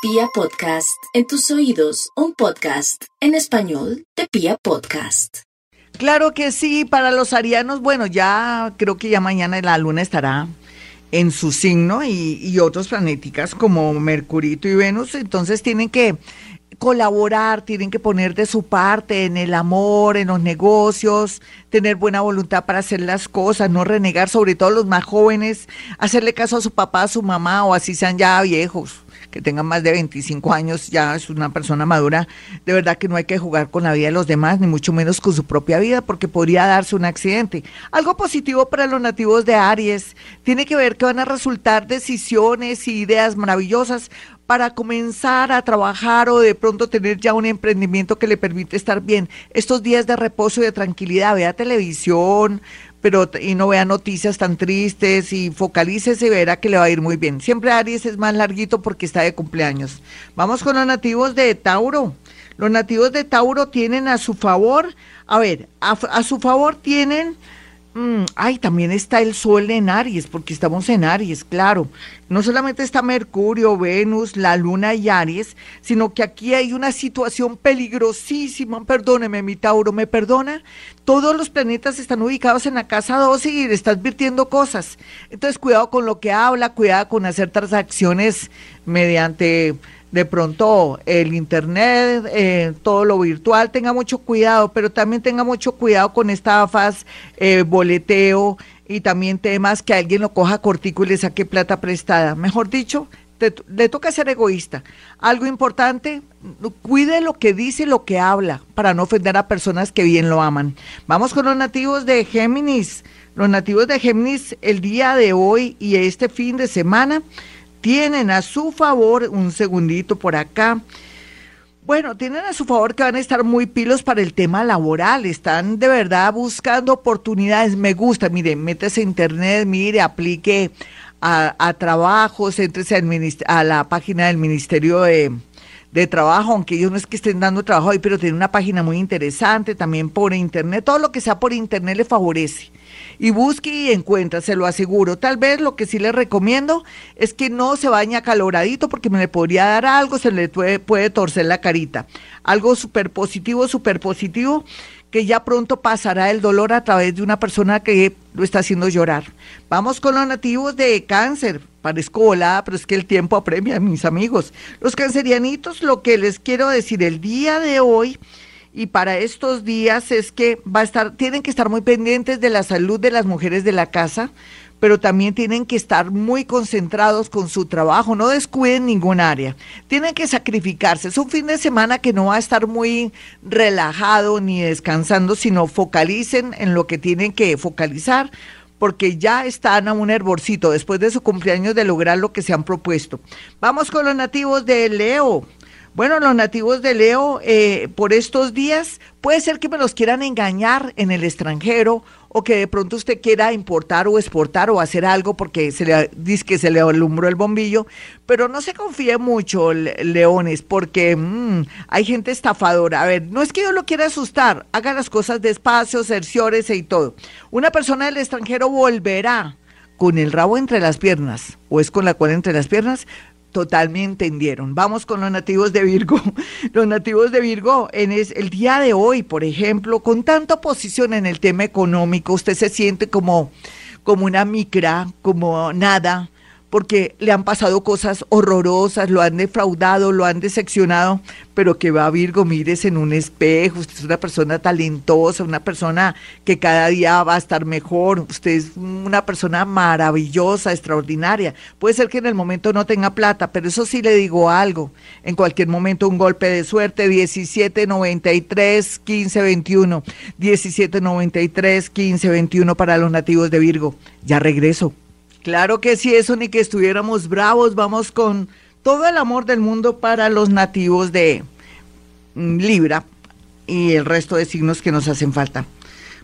Pia Podcast, en tus oídos, un podcast en español de Pia Podcast. Claro que sí, para los arianos, bueno, ya creo que ya mañana la luna estará en su signo y, y otros planéticas como Mercurito y Venus, entonces tienen que colaborar, tienen que poner de su parte en el amor, en los negocios, tener buena voluntad para hacer las cosas, no renegar, sobre todo los más jóvenes, hacerle caso a su papá, a su mamá o así sean ya viejos que tengan más de 25 años, ya es una persona madura, de verdad que no hay que jugar con la vida de los demás, ni mucho menos con su propia vida, porque podría darse un accidente. Algo positivo para los nativos de Aries tiene que ver que van a resultar decisiones y ideas maravillosas para comenzar a trabajar o de pronto tener ya un emprendimiento que le permite estar bien. Estos días de reposo y de tranquilidad, vea televisión, pero y no vea noticias tan tristes y focalícese y verá que le va a ir muy bien. Siempre Aries es más larguito porque está de cumpleaños. Vamos con los nativos de Tauro. Los nativos de Tauro tienen a su favor, a ver, a su favor tienen Mm, ay, también está el Sol en Aries, porque estamos en Aries, claro. No solamente está Mercurio, Venus, la Luna y Aries, sino que aquí hay una situación peligrosísima. Perdóneme, mi Tauro, ¿me perdona? Todos los planetas están ubicados en la casa 12 y le está advirtiendo cosas. Entonces, cuidado con lo que habla, cuidado con hacer transacciones mediante de pronto el internet, eh, todo lo virtual, tenga mucho cuidado, pero también tenga mucho cuidado con estafas, eh, boleteo y también temas que alguien lo coja cortico y le saque plata prestada. Mejor dicho, le toca ser egoísta. Algo importante, cuide lo que dice, lo que habla, para no ofender a personas que bien lo aman. Vamos con los nativos de Géminis. Los nativos de Géminis el día de hoy y este fin de semana tienen a su favor, un segundito por acá, bueno, tienen a su favor que van a estar muy pilos para el tema laboral, están de verdad buscando oportunidades, me gusta, mire, métese a internet, mire, aplique a, trabajos, entrese a la página del Ministerio de, de Trabajo, aunque ellos no es que estén dando trabajo ahí, pero tiene una página muy interesante, también por internet, todo lo que sea por internet le favorece y busque y encuentra, se lo aseguro. Tal vez lo que sí le recomiendo es que no se baña caloradito porque me le podría dar algo, se le puede, puede torcer la carita. Algo súper positivo, súper positivo, que ya pronto pasará el dolor a través de una persona que lo está haciendo llorar. Vamos con los nativos de cáncer. Parezco volada, pero es que el tiempo apremia, mis amigos. Los cancerianitos, lo que les quiero decir el día de hoy y para estos días es que va a estar, tienen que estar muy pendientes de la salud de las mujeres de la casa, pero también tienen que estar muy concentrados con su trabajo, no descuiden ningún área. Tienen que sacrificarse. Es un fin de semana que no va a estar muy relajado ni descansando, sino focalicen en lo que tienen que focalizar porque ya están a un hervorcito después de su cumpleaños de lograr lo que se han propuesto. Vamos con los nativos de Leo. Bueno, los nativos de Leo, eh, por estos días, puede ser que me los quieran engañar en el extranjero o que de pronto usted quiera importar o exportar o hacer algo porque se le dice que se le alumbró el bombillo, pero no se confíe mucho, leones, porque mm, hay gente estafadora. A ver, no es que yo lo quiera asustar, haga las cosas despacio, cerciórese y todo. Una persona del extranjero volverá con el rabo entre las piernas, o es con la cual entre las piernas, totalmente entendieron. Vamos con los nativos de Virgo. Los nativos de Virgo, en el día de hoy, por ejemplo, con tanta oposición en el tema económico, usted se siente como, como una micra, como nada, porque le han pasado cosas horrorosas, lo han defraudado, lo han decepcionado, pero que va Virgo, mires en un espejo, usted es una persona talentosa, una persona que cada día va a estar mejor, usted es una persona maravillosa, extraordinaria. Puede ser que en el momento no tenga plata, pero eso sí le digo algo, en cualquier momento un golpe de suerte, 1793 1521, 1793 1521 para los nativos de Virgo. Ya regreso. Claro que sí, eso ni que estuviéramos bravos, vamos con todo el amor del mundo para los nativos de mm, Libra y el resto de signos que nos hacen falta.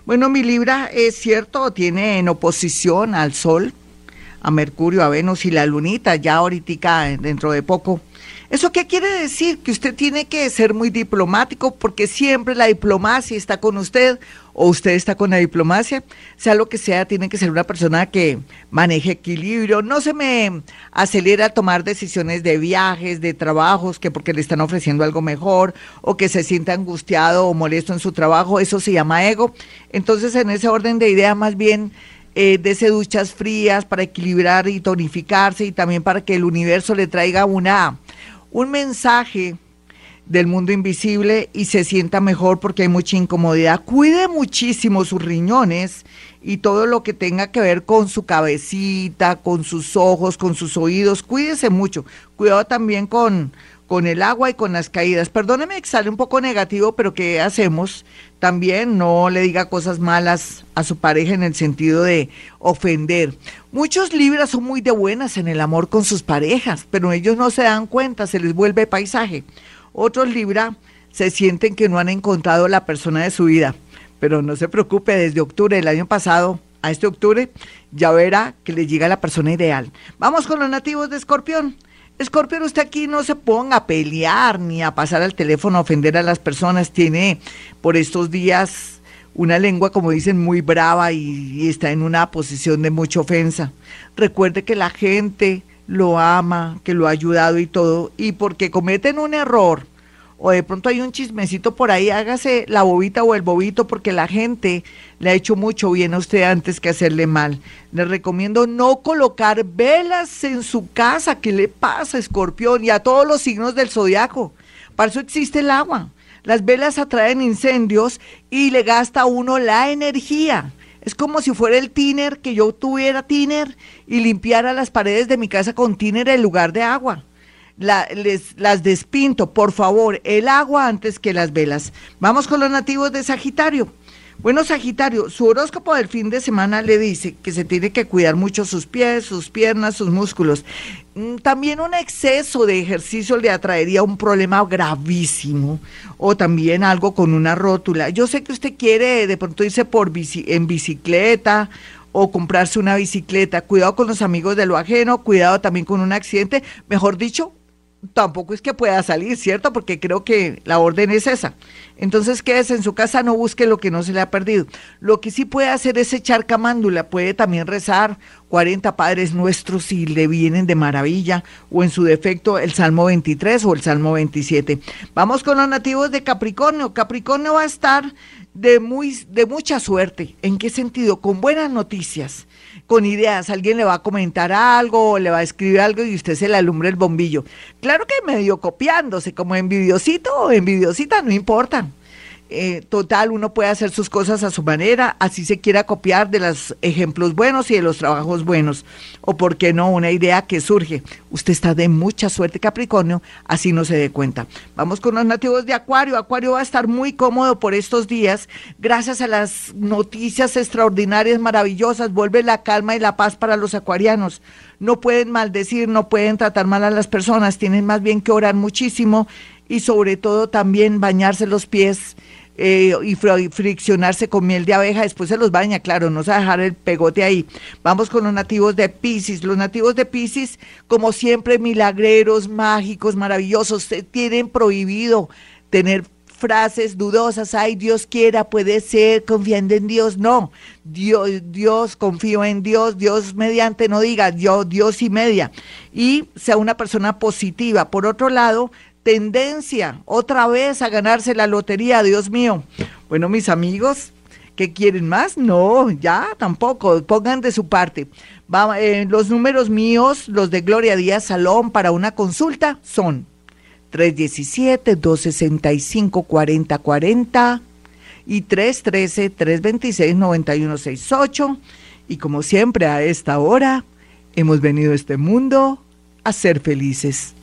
Bueno, mi Libra es cierto, tiene en oposición al Sol, a Mercurio, a Venus y la Lunita, ya ahorita dentro de poco ¿Eso qué quiere decir? Que usted tiene que ser muy diplomático porque siempre la diplomacia está con usted o usted está con la diplomacia. Sea lo que sea, tiene que ser una persona que maneje equilibrio. No se me acelera tomar decisiones de viajes, de trabajos, que porque le están ofreciendo algo mejor o que se sienta angustiado o molesto en su trabajo. Eso se llama ego. Entonces, en ese orden de ideas, más bien eh, dese duchas frías para equilibrar y tonificarse y también para que el universo le traiga una, un mensaje del mundo invisible y se sienta mejor porque hay mucha incomodidad. Cuide muchísimo sus riñones y todo lo que tenga que ver con su cabecita, con sus ojos, con sus oídos. Cuídese mucho. Cuidado también con, con el agua y con las caídas. Perdóneme que sale un poco negativo, pero ¿qué hacemos? También no le diga cosas malas a su pareja en el sentido de ofender. Muchos libras son muy de buenas en el amor con sus parejas, pero ellos no se dan cuenta, se les vuelve paisaje. Otros libra se sienten que no han encontrado la persona de su vida, pero no se preocupe, desde octubre del año pasado a este octubre ya verá que le llega la persona ideal. Vamos con los nativos de Escorpión. Escorpión, usted aquí no se ponga a pelear ni a pasar al teléfono a ofender a las personas. Tiene por estos días una lengua, como dicen, muy brava y, está en una posición de mucha ofensa. Recuerde que la gente lo ama, que lo ha ayudado y todo, y porque cometen un error o de pronto hay un chismecito por ahí, hágase la bobita o el bobito porque la gente le ha hecho mucho bien a usted antes que hacerle mal. Le recomiendo no colocar velas en su casa. ¿Qué le pasa, escorpión? Y a todos los signos del zodiaco. Para eso existe el agua. Las velas atraen incendios y le gasta a uno la energía. Es como si fuera el tiner, que yo tuviera tiner y limpiara las paredes de mi casa con tiner en lugar de agua les, las despinto, por favor, el agua antes que las velas. Vamos con los nativos de Sagitario. Bueno, Sagitario, su horóscopo del fin de semana le dice que se tiene que cuidar mucho sus pies, sus piernas, sus músculos. Mm, también un exceso de ejercicio le atraería un problema gravísimo o también algo con una rótula. Yo sé que usted quiere de pronto irse por en bicicleta o comprarse una bicicleta. Cuidado con los amigos de lo ajeno, cuidado también con un accidente. Mejor dicho, tampoco es que pueda salir, ¿cierto? Porque creo que la orden es esa. Entonces quédese en su casa, no busque lo que no se le ha perdido. Lo que sí puede hacer es echar camándula, puede también rezar 40 Padres Nuestros si le vienen de maravilla, o en su defecto el Salmo 23 o el Salmo 27. Vamos con los nativos de Capricornio. Capricornio va a estar de, muy, de mucha suerte. ¿En qué sentido? Con buenas noticias con ideas. Alguien le va a comentar algo o le va a escribir algo y usted se le alumbra el bombillo. Claro que medio copiándose, como envidiosito o envidiosita, no importa. Eh, total, uno puede hacer sus cosas a su manera, así se quiera copiar de los ejemplos buenos y de los trabajos buenos. O por qué no, una idea que surge. Usted está de mucha suerte, Capricornio, así no se dé cuenta. Vamos con los nativos de Acuario. Acuario va a estar muy cómodo por estos días, gracias a las noticias extraordinarias, maravillosas. Vuelve la calma y la paz para los acuarianos. No pueden maldecir, no pueden tratar mal a las personas, tienen más bien que orar muchísimo y sobre todo también bañarse los pies eh, y friccionarse con miel de abeja, después se los baña, claro, no se va a dejar el pegote ahí. Vamos con los nativos de Pisces. Los nativos de Pisces, como siempre, milagreros, mágicos, maravillosos, tienen prohibido tener frases dudosas, ay, Dios quiera, puede ser, confiando en Dios, no, Dios, Dios, confío en Dios, Dios mediante, no diga, yo, Dios y media, y sea una persona positiva. Por otro lado, tendencia otra vez a ganarse la lotería, Dios mío. Bueno, mis amigos, ¿qué quieren más? No, ya tampoco, pongan de su parte. Eh, los números míos, los de Gloria Díaz Salón para una consulta son 317-265-4040 y 313-326-9168. Y como siempre a esta hora, hemos venido a este mundo a ser felices.